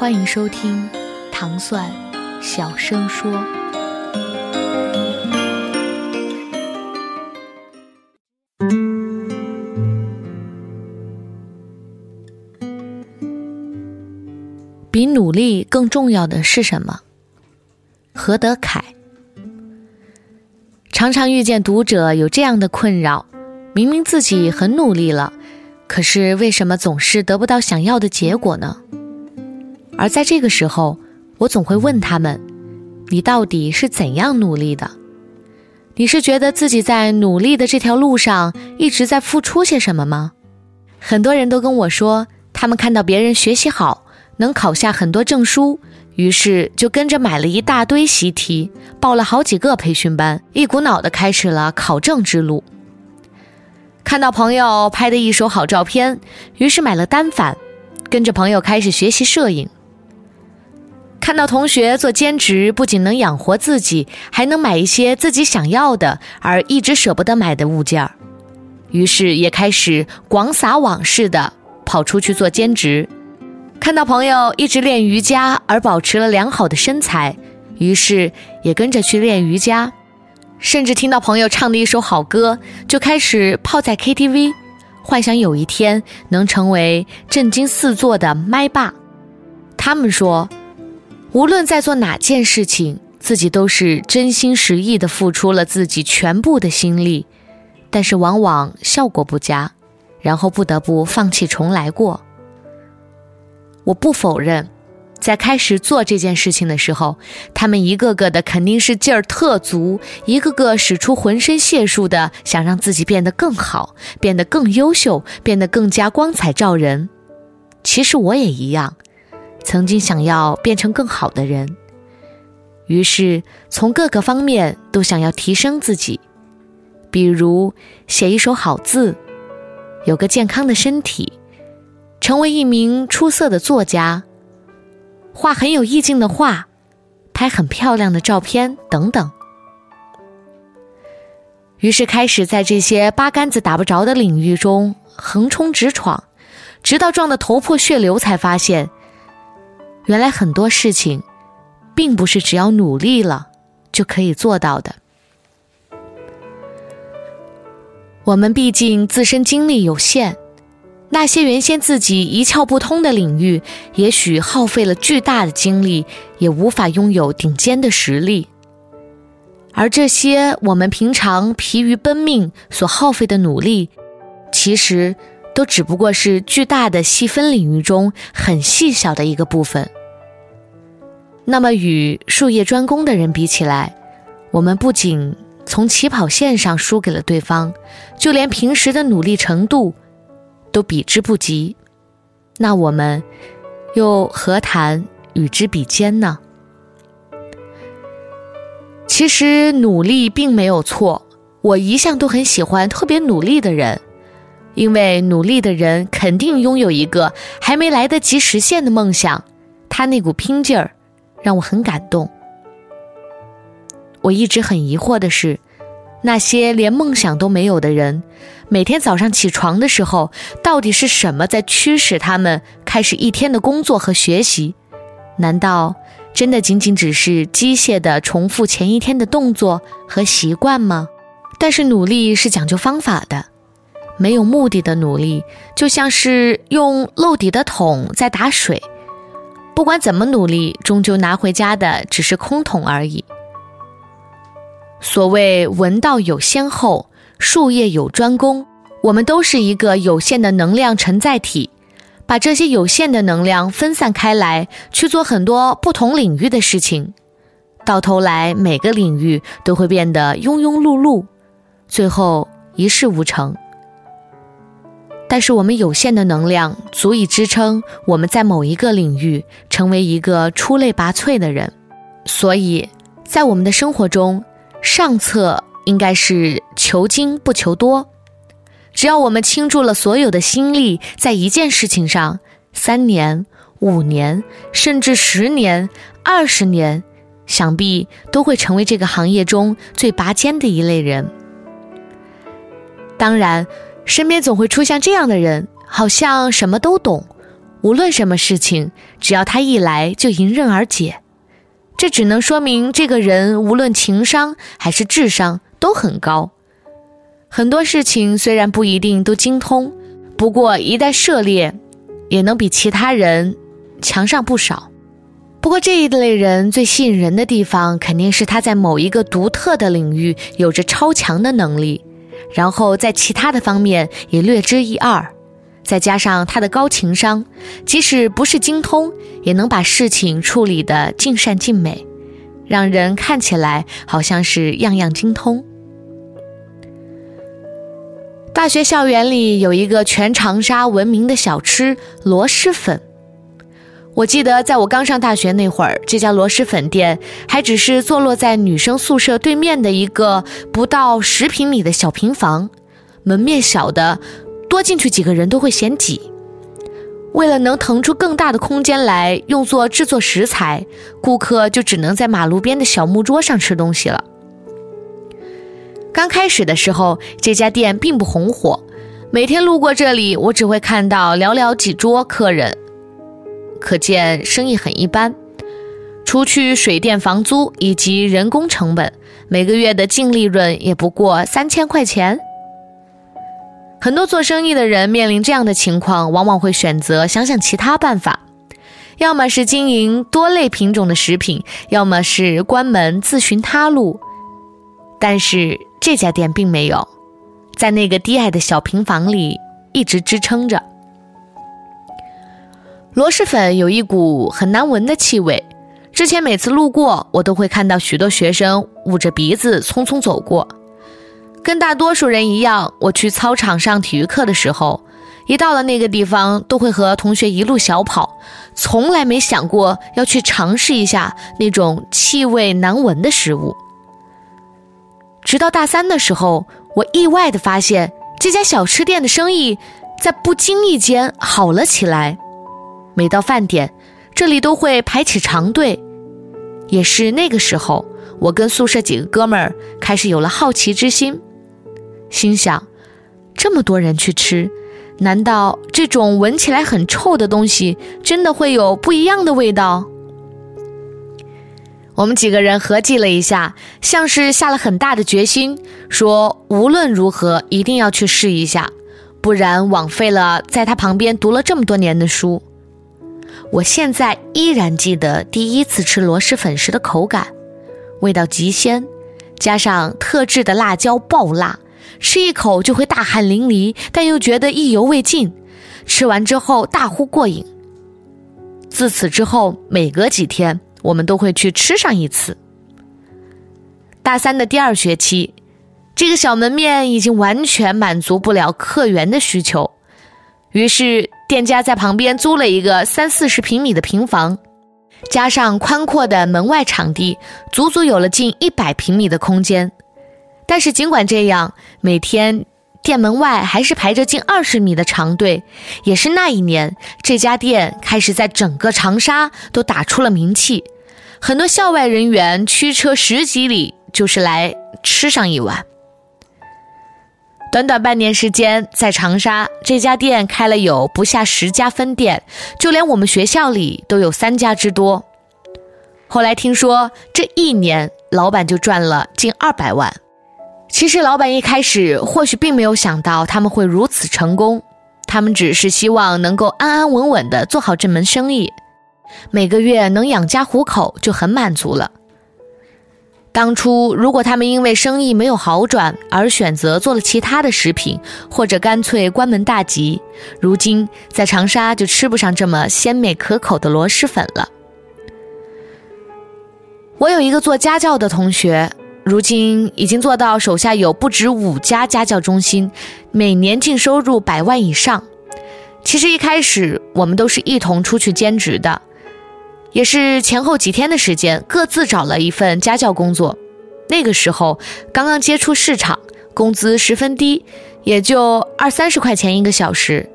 欢迎收听糖蒜小声说。比努力更重要的是什么？何德凯。常常遇见读者有这样的困扰：明明自己很努力了，可是为什么总是得不到想要的结果呢？而在这个时候，我总会问他们：你到底是怎样努力的？你是觉得自己在努力的这条路上一直在付出些什么吗？很多人都跟我说，他们看到别人学习好，能考下很多证书，于是就跟着买了一大堆习题，报了好几个培训班，一股脑的开始了考证之路。看到朋友拍的一手好照片，于是买了单反，跟着朋友开始学习摄影。看到同学做兼职，不仅能养活自己，还能买一些自己想要的而一直舍不得买的物件儿，于是也开始广撒网似的跑出去做兼职。看到朋友一直练瑜伽而保持了良好的身材，于是也跟着去练瑜伽。甚至听到朋友唱的一首好歌，就开始泡在 KTV，幻想有一天能成为震惊四座的麦霸。他们说，无论在做哪件事情，自己都是真心实意的付出了自己全部的心力，但是往往效果不佳，然后不得不放弃重来过。我不否认，在开始做这件事情的时候，他们一个个的肯定是劲儿特足，一个个使出浑身解数的想让自己变得更好，变得更优秀，变得更加光彩照人。其实我也一样，曾经想要变成更好的人，于是从各个方面都想要提升自己，比如写一手好字，有个健康的身体。成为一名出色的作家，画很有意境的画，拍很漂亮的照片等等。于是开始在这些八竿子打不着的领域中横冲直闯，直到撞得头破血流，才发现，原来很多事情，并不是只要努力了就可以做到的。我们毕竟自身精力有限。那些原先自己一窍不通的领域，也许耗费了巨大的精力，也无法拥有顶尖的实力。而这些我们平常疲于奔命所耗费的努力，其实都只不过是巨大的细分领域中很细小的一个部分。那么，与术业专攻的人比起来，我们不仅从起跑线上输给了对方，就连平时的努力程度。都比之不及，那我们又何谈与之比肩呢？其实努力并没有错，我一向都很喜欢特别努力的人，因为努力的人肯定拥有一个还没来得及实现的梦想，他那股拼劲儿让我很感动。我一直很疑惑的是。那些连梦想都没有的人，每天早上起床的时候，到底是什么在驱使他们开始一天的工作和学习？难道真的仅仅只是机械的重复前一天的动作和习惯吗？但是努力是讲究方法的，没有目的的努力，就像是用漏底的桶在打水，不管怎么努力，终究拿回家的只是空桶而已。所谓文道有先后，术业有专攻。我们都是一个有限的能量承载体，把这些有限的能量分散开来，去做很多不同领域的事情，到头来每个领域都会变得庸庸碌碌，最后一事无成。但是我们有限的能量足以支撑我们在某一个领域成为一个出类拔萃的人，所以，在我们的生活中，上策应该是求精不求多。只要我们倾注了所有的心力在一件事情上，三年、五年，甚至十年、二十年，想必都会成为这个行业中最拔尖的一类人。当然。身边总会出现这样的人，好像什么都懂，无论什么事情，只要他一来就迎刃而解。这只能说明这个人无论情商还是智商都很高。很多事情虽然不一定都精通，不过一旦涉猎，也能比其他人强上不少。不过这一类人最吸引人的地方，肯定是他在某一个独特的领域有着超强的能力。然后在其他的方面也略知一二，再加上他的高情商，即使不是精通，也能把事情处理得尽善尽美，让人看起来好像是样样精通。大学校园里有一个全长沙闻名的小吃——螺蛳粉。我记得在我刚上大学那会儿，这家螺蛳粉店还只是坐落在女生宿舍对面的一个不到十平米的小平房，门面小的，多进去几个人都会嫌挤。为了能腾出更大的空间来用作制作食材，顾客就只能在马路边的小木桌上吃东西了。刚开始的时候，这家店并不红火，每天路过这里，我只会看到寥寥几桌客人。可见生意很一般，除去水电房租以及人工成本，每个月的净利润也不过三千块钱。很多做生意的人面临这样的情况，往往会选择想想其他办法，要么是经营多类品种的食品，要么是关门自寻他路。但是这家店并没有，在那个低矮的小平房里一直支撑着。螺蛳粉有一股很难闻的气味，之前每次路过，我都会看到许多学生捂着鼻子匆匆走过。跟大多数人一样，我去操场上体育课的时候，一到了那个地方，都会和同学一路小跑，从来没想过要去尝试一下那种气味难闻的食物。直到大三的时候，我意外的发现这家小吃店的生意在不经意间好了起来。每到饭点，这里都会排起长队。也是那个时候，我跟宿舍几个哥们儿开始有了好奇之心，心想：这么多人去吃，难道这种闻起来很臭的东西真的会有不一样的味道？我们几个人合计了一下，像是下了很大的决心，说无论如何一定要去试一下，不然枉费了在他旁边读了这么多年的书。我现在依然记得第一次吃螺蛳粉时的口感，味道极鲜，加上特制的辣椒爆辣，吃一口就会大汗淋漓，但又觉得意犹未尽。吃完之后大呼过瘾。自此之后，每隔几天我们都会去吃上一次。大三的第二学期，这个小门面已经完全满足不了客源的需求，于是。店家在旁边租了一个三四十平米的平房，加上宽阔的门外场地，足足有了近一百平米的空间。但是尽管这样，每天店门外还是排着近二十米的长队。也是那一年，这家店开始在整个长沙都打出了名气，很多校外人员驱车十几里就是来吃上一碗。短短半年时间，在长沙这家店开了有不下十家分店，就连我们学校里都有三家之多。后来听说这一年老板就赚了近二百万。其实老板一开始或许并没有想到他们会如此成功，他们只是希望能够安安稳稳地做好这门生意，每个月能养家糊口就很满足了。当初，如果他们因为生意没有好转而选择做了其他的食品，或者干脆关门大吉，如今在长沙就吃不上这么鲜美可口的螺蛳粉了。我有一个做家教的同学，如今已经做到手下有不止五家家教中心，每年净收入百万以上。其实一开始我们都是一同出去兼职的，也是前后几天的时间，各自找了一份家教工作。那个时候刚刚接触市场，工资十分低，也就二三十块钱一个小时。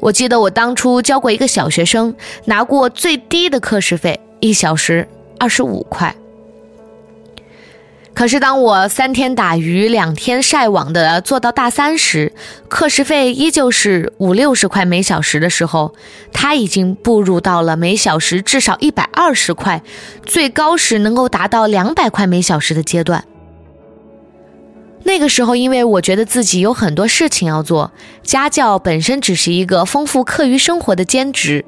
我记得我当初教过一个小学生，拿过最低的课时费，一小时二十五块。可是当我三天打鱼两天晒网的做到大三时，课时费依旧是五六十块每小时的时候，他已经步入到了每小时至少一百二十块，最高时能够达到两百块每小时的阶段。那个时候，因为我觉得自己有很多事情要做，家教本身只是一个丰富课余生活的兼职，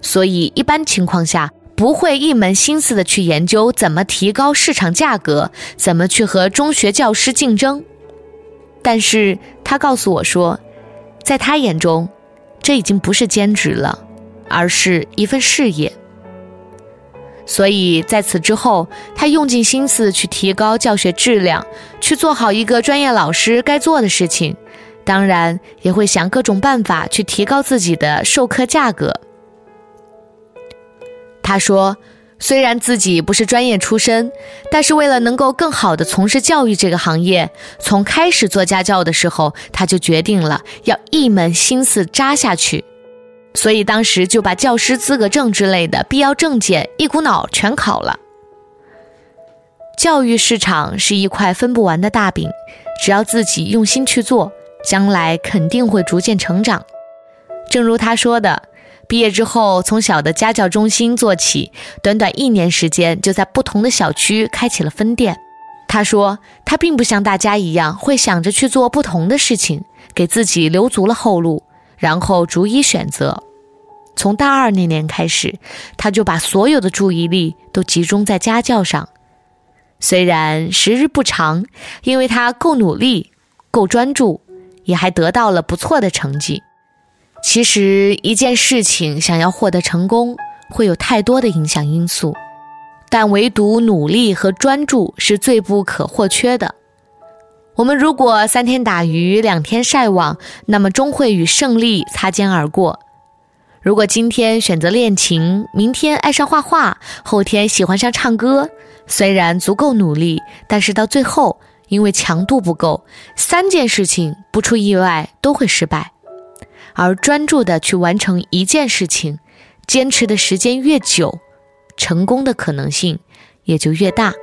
所以一般情况下不会一门心思的去研究怎么提高市场价格，怎么去和中学教师竞争。但是他告诉我说，在他眼中，这已经不是兼职了，而是一份事业。所以在此之后，他用尽心思去提高教学质量，去做好一个专业老师该做的事情。当然，也会想各种办法去提高自己的授课价格。他说，虽然自己不是专业出身，但是为了能够更好的从事教育这个行业，从开始做家教的时候，他就决定了要一门心思扎下去。所以当时就把教师资格证之类的必要证件一股脑全考了。教育市场是一块分不完的大饼，只要自己用心去做，将来肯定会逐渐成长。正如他说的，毕业之后从小的家教中心做起，短短一年时间就在不同的小区开启了分店。他说他并不像大家一样会想着去做不同的事情，给自己留足了后路，然后逐一选择。从大二那年开始，他就把所有的注意力都集中在家教上。虽然时日不长，因为他够努力、够专注，也还得到了不错的成绩。其实一件事情想要获得成功，会有太多的影响因素，但唯独努力和专注是最不可或缺的。我们如果三天打鱼两天晒网，那么终会与胜利擦肩而过。如果今天选择练琴，明天爱上画画，后天喜欢上唱歌，虽然足够努力，但是到最后因为强度不够，三件事情不出意外都会失败。而专注的去完成一件事情，坚持的时间越久，成功的可能性也就越大。